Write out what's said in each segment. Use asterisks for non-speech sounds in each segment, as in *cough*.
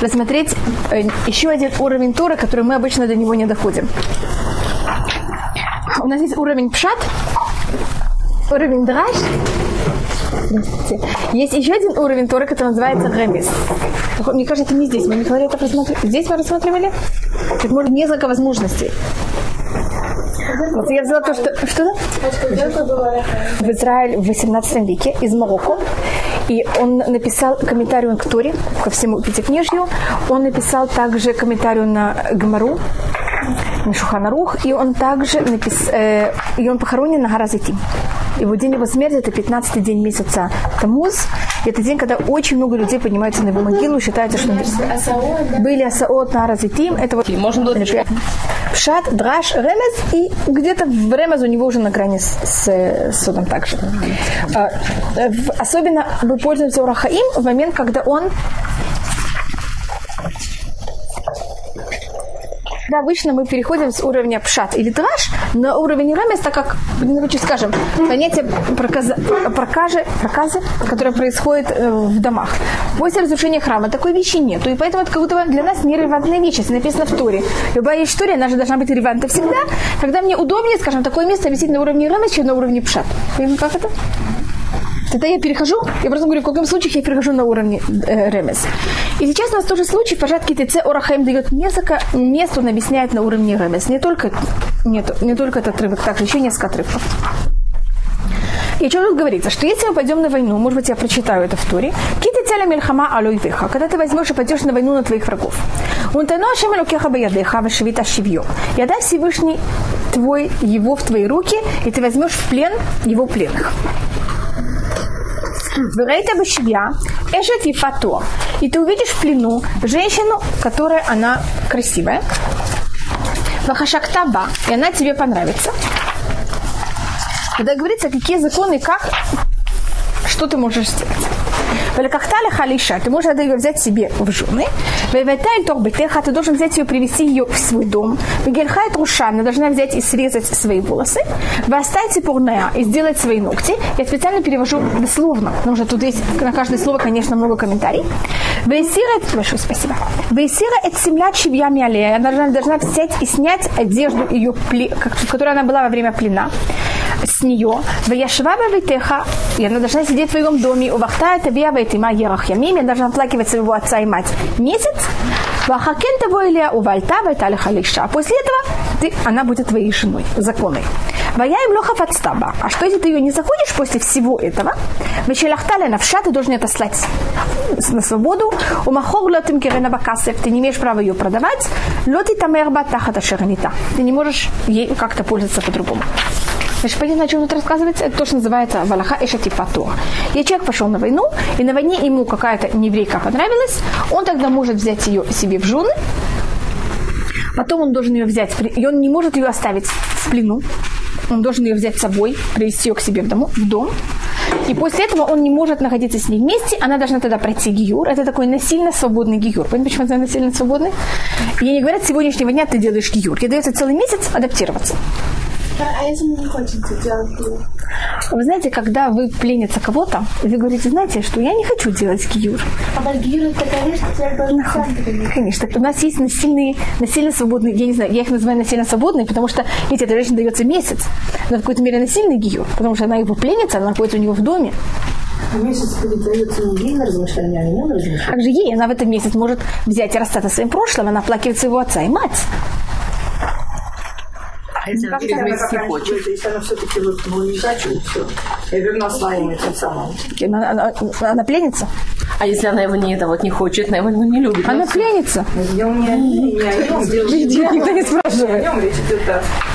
рассмотреть э, еще один уровень Торы, который мы обычно до него не доходим. У нас есть уровень пшат, уровень драж. Есть еще один уровень Торы, который называется ремис. Мне кажется, это не здесь. Мы не говорили это рассматривали. Здесь мы рассматривали? Так может несколько возможностей. Вот я взяла то, что... Что? В Израиль в 18 веке из Марокко. И он написал комментарий к Торе, ко всему пятикнижью. Он написал также комментарий на Гамару, на Шуханарух. И он также написал... Э, и он похоронен на Гаразатим. Его день его смерти это 15 день месяца Тамуз. Это день, когда очень много людей поднимаются на его могилу, считается, что были Асаот на Разитим. Это вот можно было Пшат, Драш, Ремез, и где-то в Ремез у него уже на грани с, с, с судом также. А, особенно мы пользуемся Урахаим в момент, когда он Да, обычно мы переходим с уровня пшат или драж на уровень рамес, так как, ну, скажем, понятие проказа, проказы, проказы, которое происходит э, в домах. После разрушения храма такой вещи нет. И поэтому это как будто для нас нерелевантная вещь, если написано в Торе. Любая история, она же должна быть релевантна всегда. Тогда мне удобнее, скажем, такое место висит на уровне рамес, чем на уровне пшат. Понимаете, как это? Тогда я перехожу, я просто говорю, в каком случае я перехожу на уровень э, ремес. И сейчас у нас тоже случай, пожатки ТЦ Орахаим дает несколько мест, он объясняет на уровне ремес. Не только, нет, не только этот отрывок, также еще несколько отрывков. И что тут говорится? Что если мы пойдем на войну, может быть, я прочитаю это в туре, кити целя мельхама алуйвеха, когда ты возьмешь и пойдешь на войну на твоих врагов. Он тайно ашем лукеха баядеха вешевита шивьё. Я дай Всевышний твой, его в твои руки, и ты возьмешь в плен его пленных. Верейта башивья, эшет ефато. И ты увидишь в плену женщину, которая она красивая. Вахашактаба, и она тебе понравится. Когда говорится, какие законы, как, что ты можешь сделать. Великахтали халиша, ты можешь ее взять себе в жены. Вейвайталь торбетеха, ты должен взять ее, привести ее в свой дом. Вегельхай труша, она должна взять и срезать свои волосы. Востайте пурная и сделать свои ногти. Я специально перевожу дословно, потому что тут есть на каждое слово, конечно, много комментариев. Вейсира, большое спасибо. Вейсира это семья чивья миалея. Она должна, должна взять и снять одежду ее, в которой она была во время плена с нее. Ваяшваба витеха, и она должна сидеть в твоем доме. У вахта это бья вайтима ерах ямим, я должна оплакивать своего отца и мать месяц. Вахакен того или у вальта вайтали халиша. А после этого ты, она будет твоей женой, законной. Вая им лоха подстаба. А что если ты ее не заходишь после всего этого? Вечелахталя навша ты должен это слать на свободу. У махор лотим кирена бакасев. Ты не имеешь права ее продавать. Лоти тамерба тахата шернита. Ты не можешь ей как-то пользоваться по-другому. Значит, понятно, о чем тут рассказывается? Это то, что называется Валаха Эшатифатур. И человек пошел на войну, и на войне ему какая-то еврейка понравилась, он тогда может взять ее себе в жены, потом он должен ее взять, и он не может ее оставить в плену, он должен ее взять с собой, привести ее к себе в, дому, в дом, и после этого он не может находиться с ней вместе, она должна тогда пройти гиюр. Это такой насильно свободный гиюр. Понимаете, почему это насильно свободный? И не говорят, с сегодняшнего дня ты делаешь гиюр. Тебе дается целый месяц адаптироваться. А если не хочется делать гиюр? Вы знаете, когда вы пленится кого-то, вы говорите, знаете, что я не хочу делать гиюр. А гиюр это вещь, которая Конечно. У нас есть насильные, насильно свободные, я не знаю, я их называю насильно свободные, потому что, видите, этой женщине дается месяц. Но в какой-то мере насильный гиюр, потому что она его пленится, она находится у него в доме. А месяц передается не ей на размышления, а ему на размышления. Как же ей? Она в этом месяц может взять и расстаться своим прошлым, она оплакивает своего отца и мать. Если она через месяц не хочет? Если она все-таки вот, ну, не хочу, все. Я верну своим этим самым. Она, она, она пленится? А если она его не, это вот не хочет, она его ну, не любит? Она пленится. Я у меня не о нем никто не спрашивает. О нем речь идет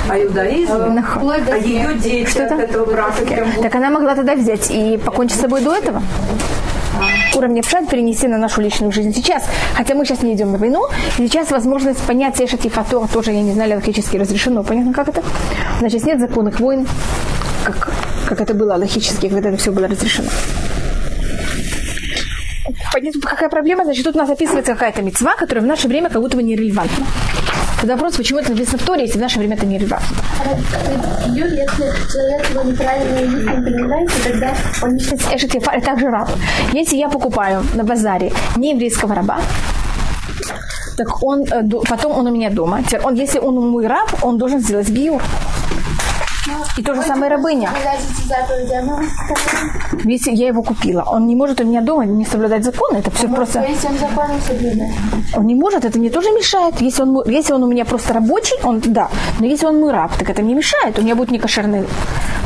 о иудаизме, а ее дети Что от этого брака Так она могла тогда взять и покончить с собой до этого? Уровня пшат перенести на нашу личную жизнь сейчас. Хотя мы сейчас не идем на войну, сейчас возможность понять Эшет и Фатор тоже, я не знаю, логически разрешено. Понятно, как это? Значит, нет законных войн, как, как это было логически, когда это все было разрешено. Понятно, какая проблема? Значит, тут у нас описывается какая-то мецва, которая в наше время как будто бы нерелевантна. Тогда вопрос, почему это написано в Торе, если в наше время это нерелевантно? Юр, если человек его неправильно не понимает, тогда он не Эшет Ефар, также раб. Если я покупаю на базаре не еврейского раба, так он э, потом он у меня дома. Теперь он, если он мой раб, он должен сделать гиюр. И то же самое рабыня. Если я его купила, он не может у меня дома не соблюдать законы. Это все просто... Он соблюдает. Он не может, это мне тоже мешает. Если он, если он у меня просто рабочий, он да. Но если он мой раб, так это мне мешает. У меня будет некошерная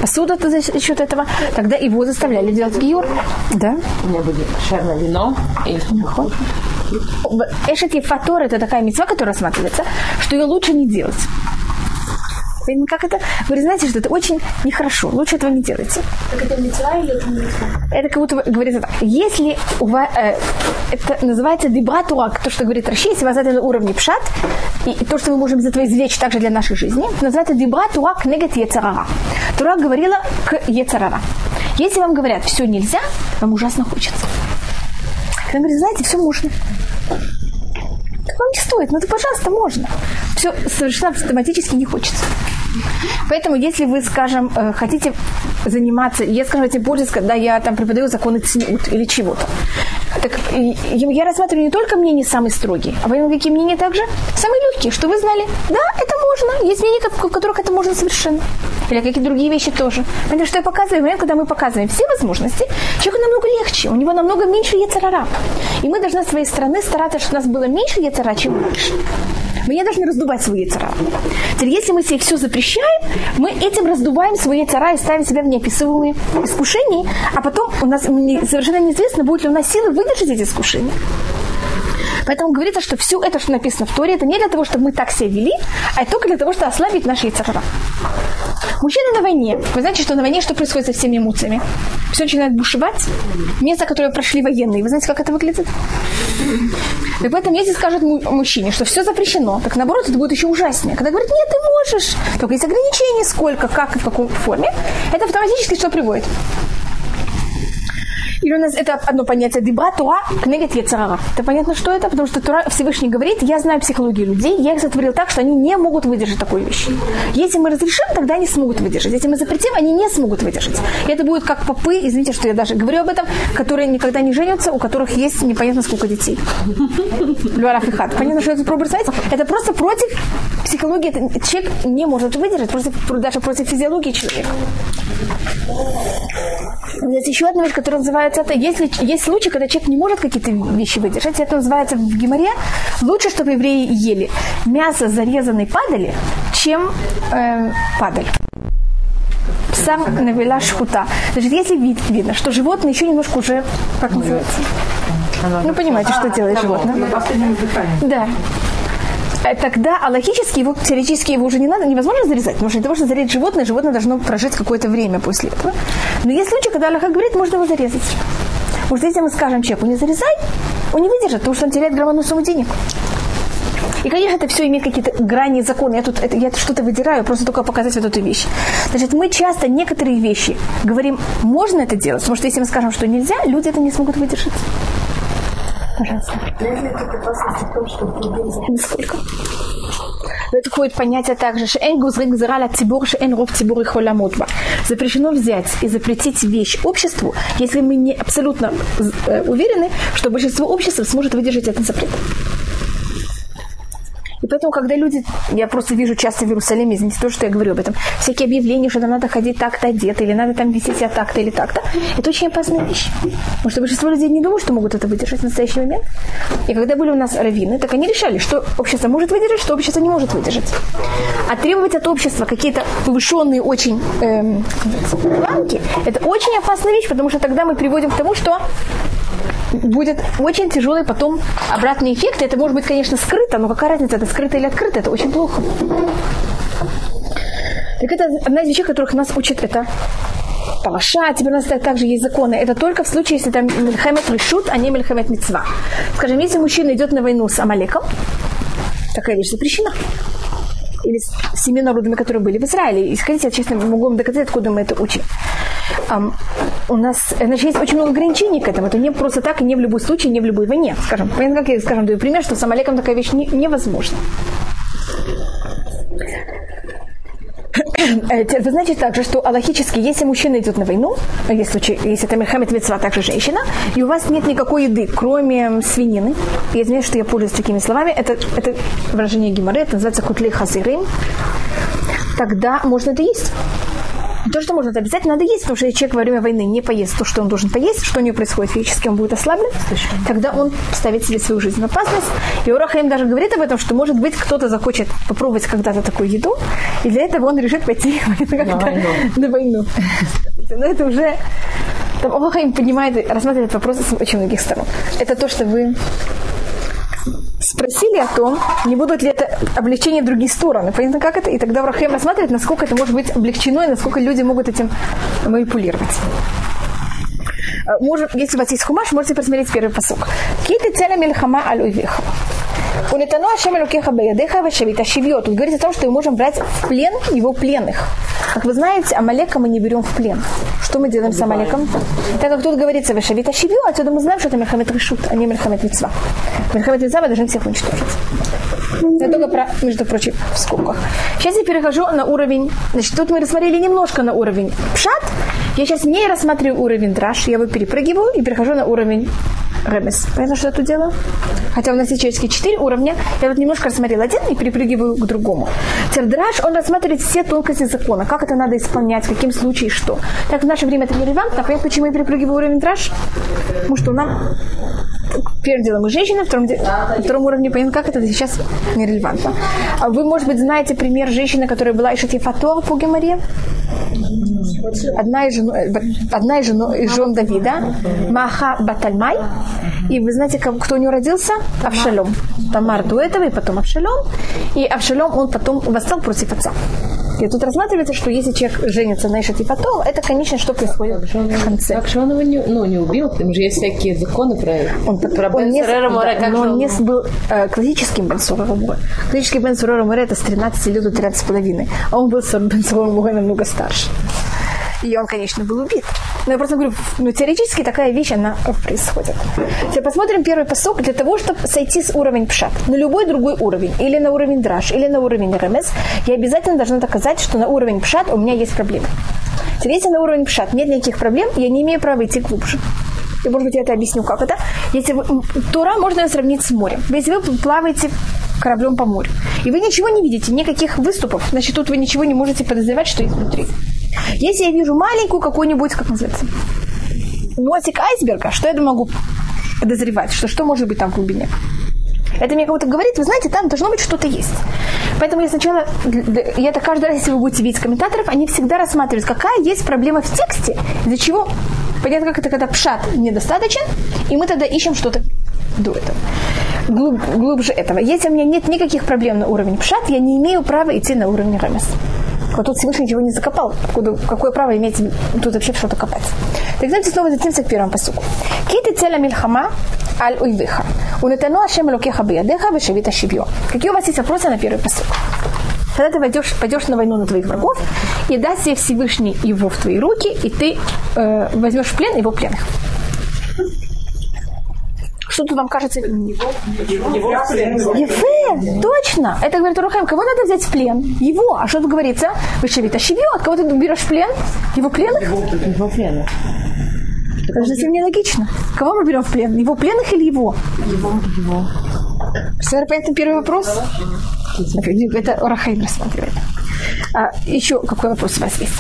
посуда за счет этого. Тогда его заставляли делать гиюр. Да. У меня будет шерное вино и Эшет Ефатор это такая мецва, которая рассматривается, что ее лучше не делать. Понимаете, Как это? Вы знаете, что это очень нехорошо. Лучше этого не делайте. Так это мецва или это мецва? Это как будто говорится так. Если у вас, э, это называется дебратуак, то, что говорит Раши, если у вас это на уровне пшат, и, и то, что мы можем из этого извлечь также для нашей жизни, называется дебратуак негат ецарара. Тура говорила к ецарара. Если вам говорят, все нельзя, вам ужасно хочется. Когда говорит, знаете, все можно. Так вам не стоит, ну это пожалуйста, можно. Все совершенно автоматически не хочется. Поэтому, если вы, скажем, э, хотите заниматься, я, скажем, этим пользуюсь, когда я там преподаю законы цниут или чего-то. Так я рассматриваю не только мнения самые строгие, а поэтому какие мнения также самые легкие, что вы знали, да, это можно. Есть мнения, в которых это можно совершенно. Или какие другие вещи тоже. Понимаете, что я показываю? Момент, когда мы показываем все возможности, человеку намного легче, у него намного меньше яцерара. И мы должны с своей стороны стараться, чтобы у нас было меньше яцера, чем больше. Мы не должны раздувать свой яцера. Теперь, если мы себе все запрещаем, мы этим раздуваем свой яцера и ставим себя в неописуемые искушения, а потом у нас совершенно неизвестно, будет ли у нас силы выдержать эти искушения. Поэтому говорится, что все это, что написано в Торе, это не для того, чтобы мы так себя вели, а только для того, чтобы ослабить наши яцера. Мужчины на войне. Вы знаете, что на войне что происходит со всеми эмоциями? Все начинает бушевать. Место, которое прошли военные. Вы знаете, как это выглядит? И поэтому, если скажут му- мужчине, что все запрещено, так наоборот, это будет еще ужаснее. Когда говорят, нет, ты можешь, только есть ограничения, сколько, как и в какой форме, это автоматически что приводит? Или у нас это одно понятие дебра, тура, кнегет яцерара. Это понятно, что это? Потому что Тура Всевышний говорит, я знаю психологию людей, я их сотворил так, что они не могут выдержать такой вещи. Если мы разрешим, тогда они смогут выдержать. Если мы запретим, они не смогут выдержать. И это будет как попы, извините, что я даже говорю об этом, которые никогда не женятся, у которых есть непонятно сколько детей. Льварах и хат. Понятно, что это пробует? Это просто против психологии. Это человек не может выдержать, просто даже против физиологии человека. Есть еще одна вещь, которая называется это. Если есть случаи, когда человек не может какие-то вещи выдержать, это называется в геморе. Лучше, чтобы евреи ели мясо зарезанной падали, чем э, падаль. Сам навела шхута. Значит, если вид, видно, что животное еще немножко уже, как называется? Ну, понимаете, что делает животное. Да. Э, Тогда, а логически его, теоретически его уже не надо, невозможно зарезать, потому что для того, чтобы зарезать животное, животное должно прожить какое-то время после этого. Но есть случаи, когда Аллаха говорит, можно его зарезать. Что если мы скажем человеку, не зарезай, он не выдержит, потому что он теряет громадную сумму денег. И, конечно, это все имеет какие-то грани закона. Я тут это, я что-то выдираю, просто только показать вот эту вещь. Значит, мы часто некоторые вещи говорим, можно это делать, потому что если мы скажем, что нельзя, люди это не смогут выдержать. Пожалуйста. Насколько? В это входит понятие также, что «эн гузрик зрала цибур, что эн ров цибур и холамутба». Запрещено взять и запретить вещь обществу, если мы не абсолютно э, уверены, что большинство общества сможет выдержать этот запрет. И поэтому, когда люди, я просто вижу часто в Иерусалиме, извините, то, что я говорю об этом, всякие объявления, что там надо ходить так-то одето, или надо там вести себя так-то или так-то, это очень опасная вещь. Потому что большинство людей не думают, что могут это выдержать в настоящий момент. И когда были у нас раввины, так они решали, что общество может выдержать, что общество не может выдержать. А требовать от общества какие-то повышенные очень эм, планки, это очень опасная вещь, потому что тогда мы приводим к тому, что будет очень тяжелый потом обратный эффект. Это может быть, конечно, скрыто, но какая разница, это скрыто или открыто, это очень плохо. Так это одна из вещей, которых нас учат, это Палаша, теперь у нас так- также есть законы. Это только в случае, если там мельхемет решут, а не мельхемет мецва. Скажем, если мужчина идет на войну с Амалеком, такая вещь запрещена. Или с семи народами, которые были в Израиле. И скажите, я честно могу вам доказать, откуда мы это учим. У нас значит, есть очень много ограничений к этому. Это не просто так и не в любой случае, не в любой войне. Скажем, понятно, как я скажем, даю пример, что с Амалеком такая вещь не- невозможна. Э, Вы знаете также, что аллахически, если мужчина идет на войну, э, если, если это Мельхамед Мецва, также женщина, и у вас нет никакой еды, кроме свинины, я знаю, что я пользуюсь такими словами, это, это выражение геморрой, это называется кутлей хазырым, тогда можно это есть. То, что можно, это обязательно надо есть, потому что если человек во время войны не поест то, что он должен поесть, что у него происходит физически, он будет ослаблен, тогда он ставит себе свою жизнь в опасность. И Урахаим даже говорит об этом, что, может быть, кто-то захочет попробовать когда-то такую еду, и для этого он решит пойти *laughs* на войну. На войну. Но это уже там Урахаим поднимает, рассматривает вопрос с очень многих сторон. Это то, что вы спросили о том, не будут ли это облегчение в другие стороны. Понятно, как это? И тогда Врахем рассматривает, насколько это может быть облегчено и насколько люди могут этим манипулировать. Э, может, если у вас есть хумаш, можете посмотреть первый посок. Киты целя мельхама аль уйвеха. Улетану Ашем Элукеха Беядеха Вашевита Шивьет. Он говорит о том, что мы можем брать в плен его пленных. Как вы знаете, Амалека мы не берем в плен. Что мы делаем с Амалеком? Так как тут говорится Вашевита Шивью, отсюда мы знаем, что это Мельхамед Решут, а не Мельхамед Митцва. Мельхамед Митцва мы должны всех уничтожить. Я только про, между прочим, в скобках. Сейчас я перехожу на уровень, значит, тут мы рассмотрели немножко на уровень пшат. Я сейчас не рассматриваю уровень драж, я его перепрыгиваю и перехожу на уровень ремес. Понятно, что я тут делаю? Хотя у нас есть человеческие четыре уровня. Я вот немножко рассмотрела один и перепрыгиваю к другому. Тердраж, он рассматривает все тонкости закона, как это надо исполнять, в каким случае что. Так в наше время это нерелевантно. Понятно, почему я перепрыгиваю уровень драж? Потому что нам первым делом мы женщины, втором, на втором уровне понятно, как это сейчас нерелевантно. А вы, может быть, знаете пример женщины, которая была Ишати Фатуа по Геморе? Одна из, жен, одна из, жен, из жен Давида, Маха Батальмай. И вы знаете, кто у нее родился? Авшалом. Тамар до этого, и потом Авшалом. И Авшалом, он потом восстал против отца. И тут рассматривается, что если человек женится на Ишати потом, это, конечно, что происходит в конце. Так что он его не, ну, не убил, там же есть всякие законы про, он, про он не, Море, да, но он не был э, классическим Бен Море. Классический Бен Море это с 13 лет до 13 с половиной, а он был Бен Море намного старше. И он, конечно, был убит. Но я просто говорю, ну, теоретически такая вещь, она происходит. Теперь посмотрим первый посок. Для того, чтобы сойти с уровень пшат на любой другой уровень, или на уровень драж, или на уровень ремес, я обязательно должна доказать, что на уровень пшат у меня есть проблемы. Теперь, если на уровень пшат нет никаких проблем, я не имею права идти глубже. И, может быть, я это объясню, как это. Если вы, Тура можно сравнить с морем. Если вы плаваете кораблем по морю, и вы ничего не видите, никаких выступов, значит, тут вы ничего не можете подозревать, что есть внутри. Если я вижу маленькую какую-нибудь, как называется, носик айсберга, что я могу подозревать, что что может быть там в глубине? Это мне кого-то говорит, вы знаете, там должно быть что-то есть. Поэтому я сначала, я это каждый раз, если вы будете видеть комментаторов, они всегда рассматривают, какая есть проблема в тексте, из-за чего, понятно, как это, когда пшат недостаточен, и мы тогда ищем что-то до этого. Глуб, глубже этого. Если у меня нет никаких проблем на уровне пшат, я не имею права идти на уровень рамес. Вот тут Всевышний ничего не закопал. Откуда, какое право иметь тут вообще что-то копать? Так знаете, снова затемся к первому посуку. Киты целя мильхама аль уйвиха. Унетану ашем лукеха биядеха вешевита шибьё. Какие у вас есть вопросы на первый посук? Когда ты пойдешь, пойдешь на войну на твоих врагов, и даст себе Всевышний его в твои руки, и ты э, возьмешь в плен его пленных. Что тут вам кажется? Его, Ефе, точно. Это говорит Рухаим, кого надо взять в плен? Его. А что тут говорится? Вы Шевита Шивьет. Кого ты берешь в плен? Его пленных? Его пленных. Это же совсем нелогично. Кого мы берем в плен? Его пленных или его? Его. Его. Все понятно первый вопрос? Это Рахаим рассматривает. А, еще какой вопрос у вас есть?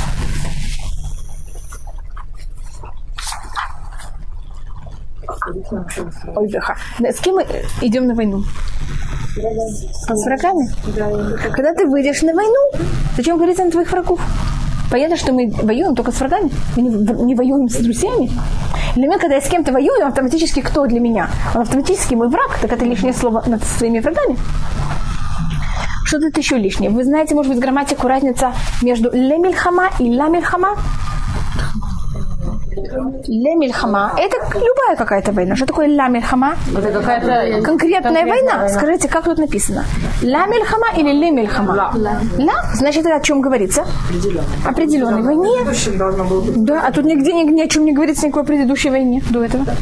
Веха. С кем мы идем на войну? С врагами? Когда ты выйдешь на войну, зачем говорить на твоих врагов? Понятно, что мы воюем только с врагами. Мы не, не воюем с друзьями. Для меня, когда я с кем-то воюю, автоматически кто для меня? Он автоматически мой враг, так это лишнее слово над своими врагами. Что тут еще лишнее? Вы знаете, может быть, грамматику разница между лемильхама и ламильхама? Лемильхама – это любая какая-то война. Что такое ля мильхама? Это какая-то конкретная война. война. Скажите, как тут написано? Ля мильхама или ле мильхама? Ля. ля. Значит, это о чем говорится? Определенной. Определенной войне. Да, а тут нигде ни, ни о чем не говорится, никакой предыдущей войне до этого. Да,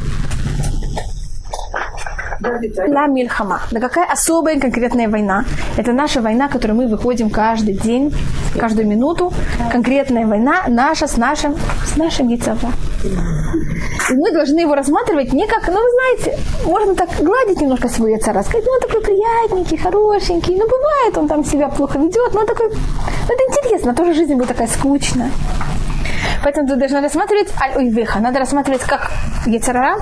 Ла Мильхама. Да какая особая конкретная война? Это наша война, которую мы выходим каждый день, каждую минуту. Конкретная война наша с нашим, с нашим яйцом. И мы должны его рассматривать не как, ну, вы знаете, можно так гладить немножко свой яйца, сказать, ну, он такой приятненький, хорошенький, ну, бывает, он там себя плохо ведет, но он такой, ну, это интересно, тоже жизнь будет такая скучная. Поэтому ты должна рассматривать аль-уйвеха. Надо рассматривать как яйцерара,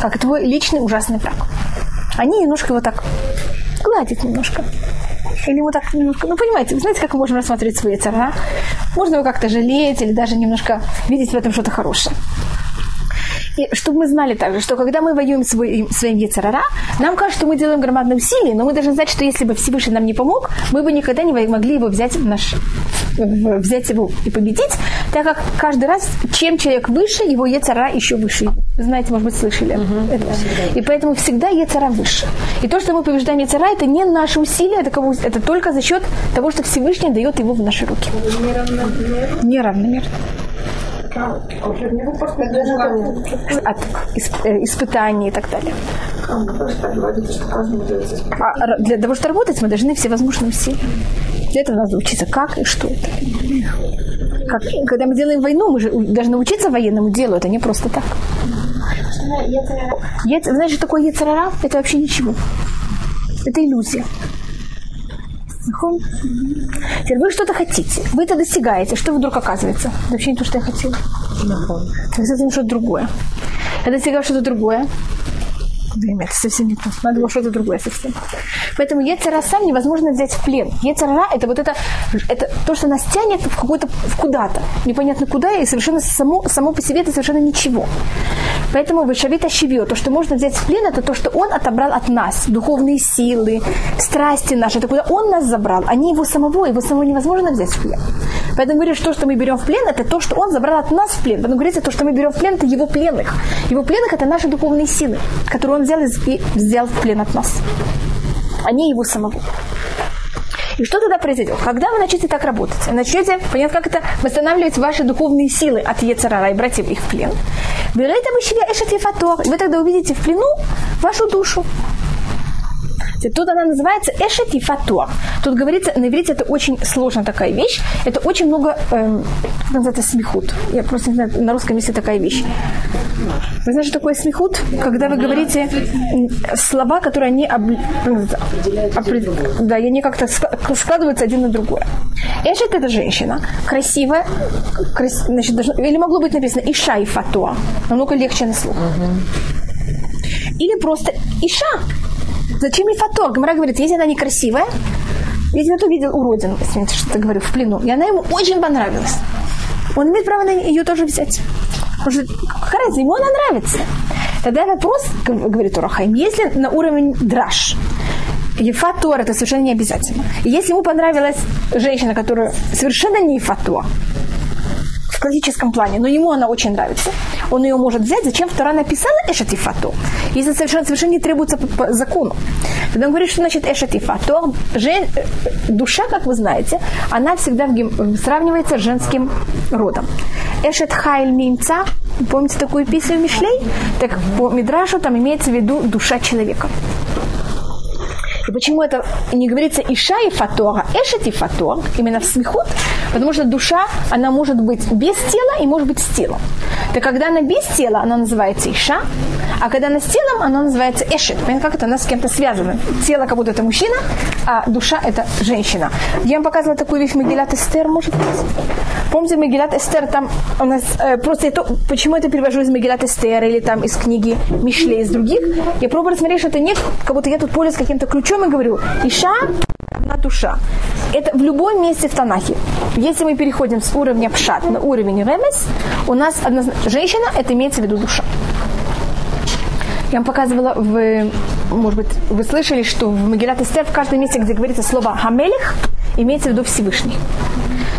как твой личный ужасный враг. Они немножко его так гладят немножко. Или ему так немножко... Ну, понимаете, знаете, как мы можем рассматривать свои цара? Можно его как-то жалеть или даже немножко видеть в этом что-то хорошее. И чтобы мы знали также, что когда мы воюем свой, своим Ецарара, нам кажется, что мы делаем громадные усилия, но мы должны знать, что если бы Всевышний нам не помог, мы бы никогда не могли его взять в наш взять его и победить, так как каждый раз, чем человек выше, его Ецара еще выше. Знаете, может быть, слышали uh-huh. это. И поэтому всегда Ецара выше. И то, что мы побеждаем Ецара, это не наши усилия, это, кому, это только за счет того, что Всевышний дает его в наши руки. Неравномерно. Неравномерно от э, испытаний и так далее. А для того, чтобы работать, мы должны все возможные усилия. Для этого надо учиться, как и что это. Как, когда мы делаем войну, мы же должны учиться военному делу, это не просто так. Знаешь, что такое яцерара? Это вообще ничего. Это иллюзия. Теперь вы что-то хотите, вы это достигаете, что вдруг оказывается? Это вообще не то, что я хотела. Это совсем что-то другое. Я достигаю что-то другое. Время, это совсем не то. Надо было что-то другое совсем. Поэтому Ецера сам невозможно взять в плен. Ецера это вот это, это то, что нас тянет в какой-то в куда-то. Непонятно куда, и совершенно само, само по себе это совершенно ничего. Поэтому Вышавита Шивио, то, что можно взять в плен, это то, что он отобрал от нас. Духовные силы, страсти наши, это куда он нас забрал, а не его самого. Его самого невозможно взять в плен. Поэтому говорит, что, что мы берем в плен, это то, что он забрал от нас в плен. Поэтому говорится, то, что мы берем в плен, это его пленных. Его пленных это наши духовные силы, которые он взял и взял в плен от нас, а не его самого. И что тогда произойдет? Когда вы начнете так работать, начнете, понятно, как это восстанавливать ваши духовные силы от Ецарара и братьев их в плен, вы вы тогда увидите в плену вашу душу. Тут она называется Эшет и Фатуа. Тут говорится, на иврите это очень сложная такая вещь. Это очень много, эм, как называется, смехут. Я просто не знаю, на русском есть такая вещь. Вы знаете, что такое смехут? Когда вы говорите слова, которые они об... опред... да, они как-то складываются один на другое. Эшет это женщина, красивая, крас... значит, должно... или могло быть написано Иша и Фатуа. Намного легче на слух. Или просто Иша, Зачем ей фото? Гамара говорит, если она некрасивая, видимо, то видел уродину, я что-то говорю, в плену. И она ему очень понравилась. Он имеет право на ее тоже взять. Может, какая ему она нравится. Тогда вопрос, говорит Урахайм, если на уровень драж, Ефатор это совершенно не обязательно. И если ему понравилась женщина, которая совершенно не Ефатор, в классическом плане, но ему она очень нравится. Он ее может взять. Зачем вторая написала эшатифато? Если совершенно, совершенно не требуется по, по закону. Тогда он говорит, что значит эшатифато. Жен, э, душа, как вы знаете, она всегда в гим, сравнивается с женским родом. Эшет хайль минца, помните такую песню Мишлей? Так по Мидрашу там имеется в виду душа человека. И почему это не говорится Иша и Фатора, и Фатор, именно в смехот? Потому что душа, она может быть без тела и может быть с телом. Так когда она без тела, она называется Иша, а когда она с телом, она называется Эшет. Понятно, как это она с кем-то связана? Тело как будто это мужчина, а душа это женщина. Я вам показывала такую вещь Магилат Эстер, может быть? Помните Магилат Эстер, там у нас э, просто это, почему это перевожу из Магилат Эстер или там из книги Мишле, из других? Я пробую рассмотреть, что это нет, как будто я тут пользуюсь каким-то ключом чем я говорю? Иша на душа. Это в любом месте в Танахе. Если мы переходим с уровня пшат на уровень ремес, у нас одна женщина, это имеется в виду душа. Я вам показывала, в, может быть, вы слышали, что в Магилат Эстер в каждом месте, где говорится слово «хамелих», имеется в виду Всевышний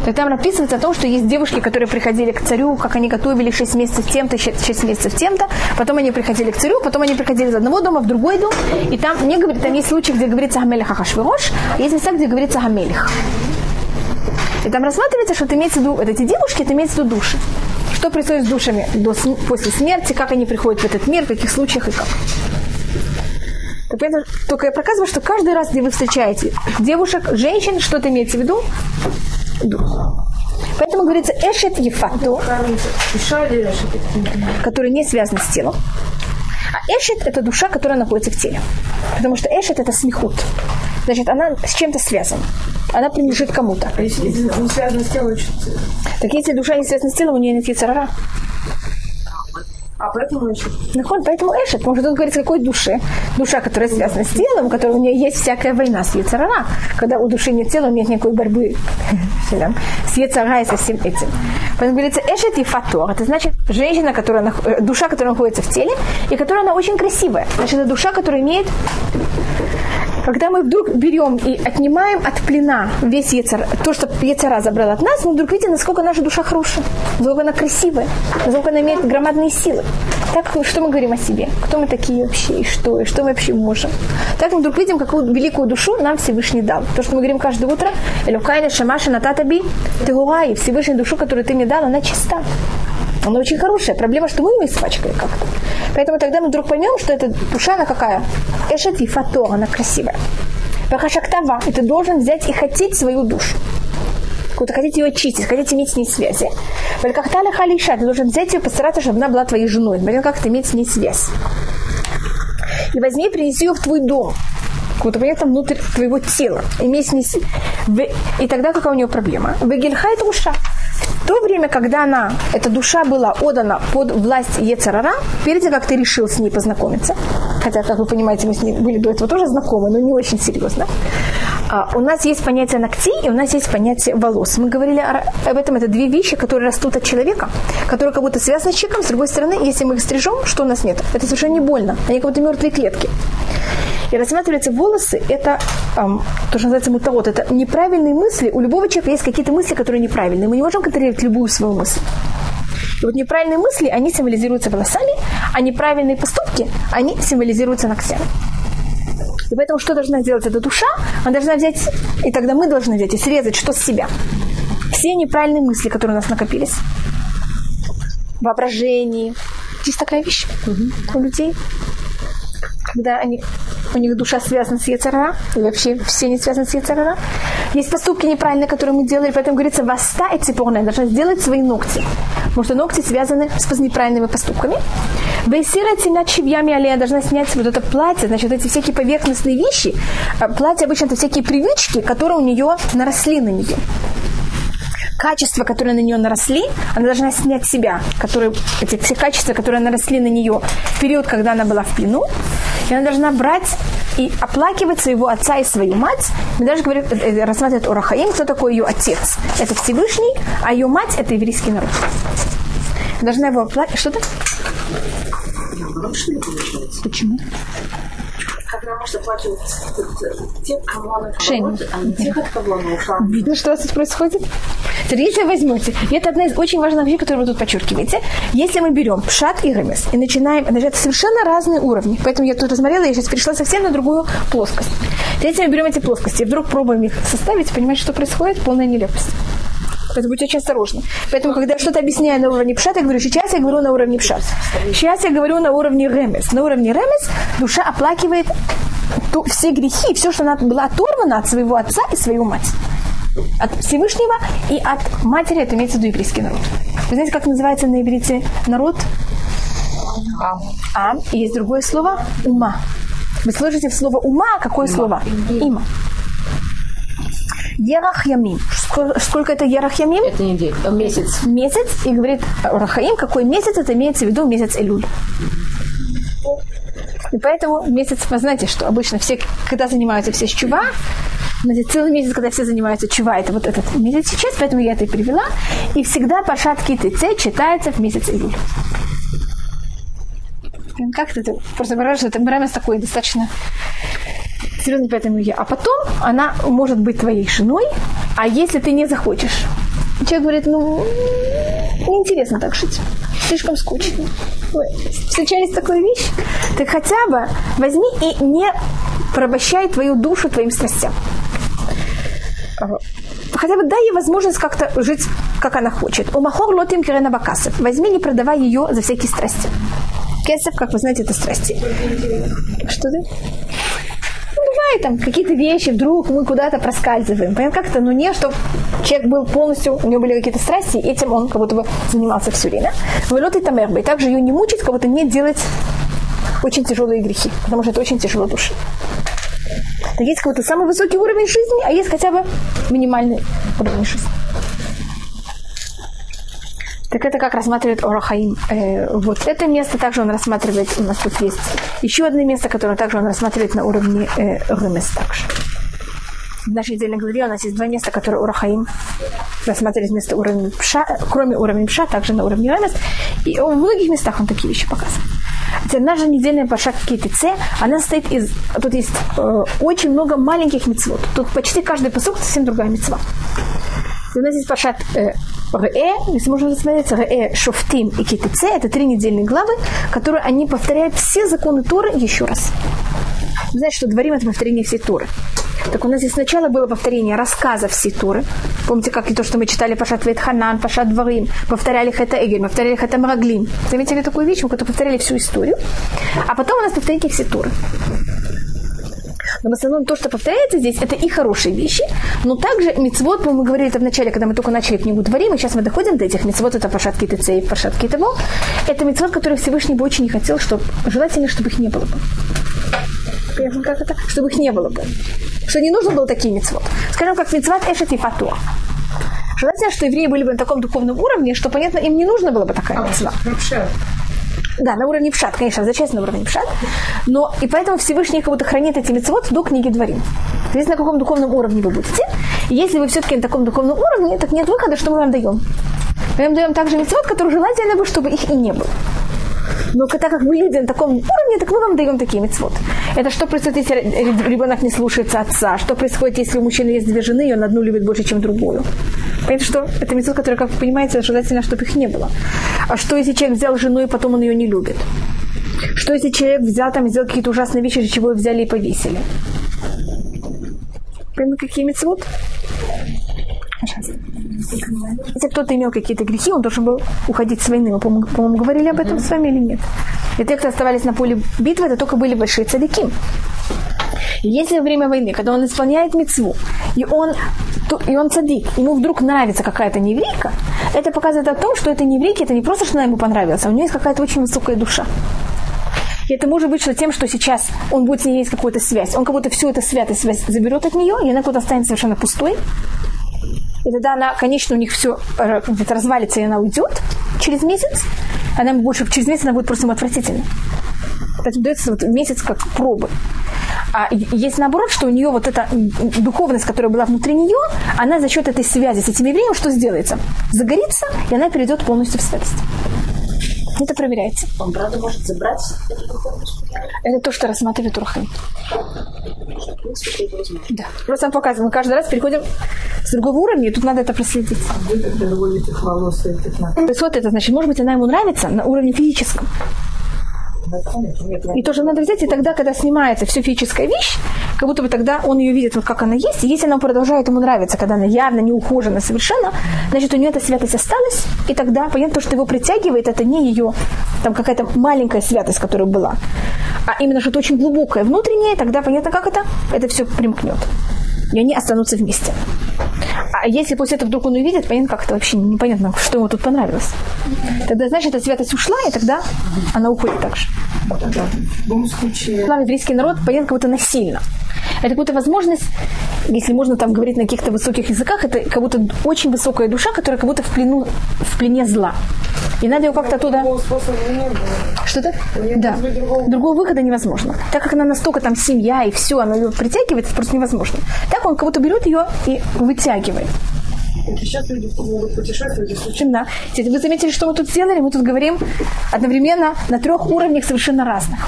то там написывается о том, что есть девушки, которые приходили к царю, как они готовили 6 месяцев тем-то, 6 месяцев тем-то, потом они приходили к царю, потом они приходили из одного дома в другой дом, и там не говорит, там есть случаи, где говорится Хамелих Ахашвирош, а есть места, где говорится Хамелих. И там рассматривается, что это имеется в виду, вот эти девушки, это имеется в виду души. Что происходит с душами до, после смерти, как они приходят в этот мир, в каких случаях и как. Так только я проказываю, что каждый раз, где вы встречаете девушек, женщин, что ты имеете в виду? Дух. Поэтому говорится эшет ефату, который не связан с телом. А эшет – это душа, которая находится в теле. Потому что эшет – это смехут. Значит, она с чем-то связана. Она принадлежит кому-то. А если не связано с телом, Так если душа не связана с телом, у нее нет яцерара. А поэтому эшет. Нахон, поэтому эшет, что тут говорится, какой душе. Душа, которая связана с телом, у которой у нее есть всякая война с яцерара. Когда у души нет тела, нет никакой борьбы *laughs* с яцера и со всем этим. Поэтому говорится эшет и фатор. Это значит женщина, которая, э, душа, которая находится в теле, и которая она очень красивая. Значит, это душа, которая имеет когда мы вдруг берем и отнимаем от плена весь яцер, то, что яцера забрал от нас, мы вдруг видим, насколько наша душа хорошая, насколько она красивая, насколько она имеет громадные силы. Так, что мы говорим о себе? Кто мы такие вообще, и что, и что мы вообще можем? Так мы вдруг видим, какую великую душу нам Всевышний дал. То, что мы говорим каждое утро, Элюкайна Шамаша Нататаби, ты и Всевышнюю душу, которую ты мне дал, она чиста. Она очень хорошая. Проблема, что мы ее испачкали как-то. Поэтому тогда мы вдруг поймем, что эта душа, она какая? Эшет и фато, она красивая. Пахашактава. И ты должен взять и хотеть свою душу. Какую-то хотите ее очистить, хотите иметь с ней связи. Валькахталя халиша, ты должен взять ее постараться, чтобы она была твоей женой. Смотри, как это иметь с ней связь. И возьми и принеси ее в твой дом. При этом внутрь твоего тела. Имей с ней И тогда какая у нее проблема? Вегельхай душа. В то время, когда она, эта душа была отдана под власть Ецарара, перед тем, как ты решил с ней познакомиться, хотя, как вы понимаете, мы с ней были до этого тоже знакомы, но не очень серьезно, а, у нас есть понятие ногтей и у нас есть понятие волос. Мы говорили об этом, это две вещи, которые растут от человека, которые как будто связаны с человеком, с другой стороны, если мы их стрижем, что у нас нет? Это совершенно не больно, они как будто мертвые клетки. И рассматриваются волосы, это эм, то, что называется мутаот, это неправильные мысли. У любого человека есть какие-то мысли, которые неправильные. Мы не можем контролировать любую свою мысль. И вот неправильные мысли, они символизируются волосами, а неправильные поступки, они символизируются ногтями. И поэтому что должна сделать эта душа? Она должна взять, и тогда мы должны взять и срезать что с себя. Все неправильные мысли, которые у нас накопились. Воображение. Есть такая вещь у людей когда они, у них душа связана с Ецарара, и вообще все не связаны с Ецарара. Есть поступки неправильные, которые мы делали, поэтому говорится, восста и ципорная должна сделать свои ногти. Потому что ногти связаны с неправильными поступками. Вейсира тина чивьями алея должна снять вот это платье, значит, эти всякие поверхностные вещи. А Платье обычно это всякие привычки, которые у нее наросли на нее качества, которые на нее наросли, она должна снять себя, которые, эти все качества, которые наросли на нее в период, когда она была в плену, и она должна брать и оплакивать своего отца и свою мать. Мы даже говорим, э, э, рассматривают Орахаим, кто такой ее отец. Это Всевышний, а ее мать – это еврейский народ. Должна его оплакивать. Что-то? Почему? Кому она Шейн. а не тех, от кого она ушла. Видно, что у вас тут происходит? Теперь, если возьмете, и это одна из очень важных вещей, которую вы тут подчеркиваете, если мы берем пшат и ремес и начинаем, это совершенно разные уровни, поэтому я тут рассмотрела, я сейчас перешла совсем на другую плоскость. Если мы берем эти плоскости и вдруг пробуем их составить, понимаете, что происходит? Полная нелепость. Поэтому будьте очень осторожны. Поэтому, когда я что-то объясняю на уровне пшат, я говорю, сейчас я говорю на уровне пшат. Сейчас я говорю на уровне ремес. На уровне ремес душа оплакивает ту- все грехи, все, что она была оторвана от своего отца и свою мать. От Всевышнего и от матери, это имеется в виду еврейский народ. Вы знаете, как называется на иврите народ? А. И есть другое слово – ума. Вы слышите слово ума, какое слово? Има. Ерах ямим. Сколько, сколько это ерах ямим? Это неделя, месяц. месяц, и говорит Рахаим, какой месяц, это имеется в виду месяц Элюль. И поэтому месяц, вы знаете, что обычно все, когда занимаются все с чува, целый месяц, когда все занимаются чува, это вот этот месяц сейчас, поэтому я это и привела. И всегда Пашат ТЦ читается в месяц Илюль. Как это? Просто понимаешь, что это Мрамес такой достаточно серьезный, поэтому я. А потом она может быть твоей женой, а если ты не захочешь, человек говорит, ну, неинтересно так жить, слишком скучно. Вы встречались такой вещью? Так хотя бы возьми и не порабощай твою душу твоим страстям. Хотя бы дай ей возможность как-то жить, как она хочет. У Махор лотим кирена бакасов. Возьми, не продавай ее за всякие страсти. Кесов, как вы знаете, это страсти. Что ты? Бывает там какие-то вещи, вдруг мы куда-то проскальзываем. Понятно, как-то, но не, чтобы человек был полностью, у него были какие-то страсти, и этим он как будто бы занимался все время. Вылет и тамерба. И также ее не мучить, как будто не делать очень тяжелые грехи, потому что это очень тяжело душе. Так есть какой-то самый высокий уровень жизни, а есть хотя бы минимальный уровень жизни. Так это как рассматривает Орахаим. Э, вот это место также он рассматривает, у нас тут есть еще одно место, которое также он рассматривает на уровне э, Рымес также. В нашей недельной главе у нас есть два места, которые Урахаим рассматривает вместо уровня Пша, кроме уровня Пша, также на уровне Ремес. И в многих местах он такие вещи показывает. Теперь наша недельная паша КТЦ, она состоит из... Тут есть э, очень много маленьких мецвод. Тут почти каждый посок совсем другая мецва. У нас есть пашат э, Ре, если можно рассмотреть, Ре, Шофтим и Китице, это три недельные главы, которые они повторяют все законы Торы еще раз. Знаете, что дворим это повторение всей Торы. Так у нас здесь сначала было повторение рассказа всей Торы. Помните, как и то, что мы читали Пашат Ветханан, Пашат Дворим, повторяли Хета Эгель, повторяли Хета Мраглим. Заметили такую вещь, мы повторяли всю историю. А потом у нас повторение всей Торы. Но в основном то, что повторяется здесь, это и хорошие вещи, но также мецвод, мы говорили это в начале, когда мы только начали книгу Дворим, и сейчас мы доходим до этих мецвод, это пашатки ТЦ и пашатки того. Это мецвод, который Всевышний бы очень не хотел, чтобы, желательно, чтобы их не было бы. Понятно, как это? Чтобы их не было бы. Что не нужно было такие мецвод. Скажем, как мецвод Эшет и Фатуа. Желательно, что евреи были бы на таком духовном уровне, что, понятно, им не нужно было бы такая а, мецва. Да, на уровне пшат, конечно, зачем на уровне пшат. Но и поэтому Всевышний как будто хранит эти мецвод до книги Дворим. То есть на каком духовном уровне вы будете. И если вы все-таки на таком духовном уровне, так нет выхода, что мы вам даем. Мы вам даем также мецвод, который желательно бы, чтобы их и не было. Но так как мы люди на таком уровне, так мы вам даем такие мецвод. Это что происходит, если ребенок не слушается отца? Что происходит, если у мужчины есть две жены, и он одну любит больше, чем другую? Понимаете, что это мецвод, который, как вы понимаете, желательно, чтобы их не было. А что, если человек взял жену, и потом он ее не любит? Что, если человек взял там, сделал какие-то ужасные вещи, чего его взяли и повесили? Понимаете, какие мецвод? Если кто-то имел какие-то грехи, он должен был уходить с войны. Мы, по-моему, говорили об этом с вами или нет? И те, кто оставались на поле битвы, это только были большие цадики. Если во время войны, когда он исполняет мецву, и он, и он цадик, ему вдруг нравится какая-то неврейка, это показывает о том, что это неврейка, это не просто, что она ему понравилась, а у нее есть какая-то очень высокая душа. И это может быть что тем, что сейчас он будет с ней иметь какую-то связь. Он как будто всю эту святость заберет от нее, и она куда-то станет совершенно пустой. И тогда она, конечно, у них все э, развалится, и она уйдет через месяц. Она больше через месяц она будет просто ему отвратительна. Поэтому дается вот месяц как пробы. А есть наоборот, что у нее вот эта духовность, которая была внутри нее, она за счет этой связи с этим евреем что сделается? Загорится, и она перейдет полностью в святость. Это проверяется. Он правда может забрать эту духовность? Это то, что рассматривает Урхам. Да. Просто он показывает. Мы каждый раз переходим с другого уровня, и тут надо это проследить. Происходит это, значит, может быть, она ему нравится на уровне физическом. И тоже надо взять, и тогда, когда снимается все физическая вещь, как будто бы тогда он ее видит, вот как она есть, и если она продолжает ему нравиться, когда она явно не ухожена совершенно, значит, у нее эта святость осталась, и тогда понятно, что его притягивает, это не ее там какая-то маленькая святость, которая была, а именно что-то очень глубокое внутреннее, тогда понятно, как это, это все примкнет. И они останутся вместе. А если после этого вдруг он увидит, понятно, как это вообще непонятно, что ему тут понравилось. Тогда, значит, эта святость ушла, и тогда она уходит так же. В любом случае... Слава еврейский народ, понятно, как будто насильно. Это как будто возможность, если можно там говорить на каких-то высоких языках, это как будто очень высокая душа, которая как будто в, плену, в плене зла. И надо ее как-то оттуда... Что-то? Да. Другого... другого выхода невозможно. Так как она настолько там семья и все, она ее притягивает, это просто невозможно. Так он как будто берет ее и вытягивает. Сейчас люди могут путешествовать Да. Вы заметили, что мы тут сделали? Мы тут говорим одновременно на трех уровнях совершенно разных.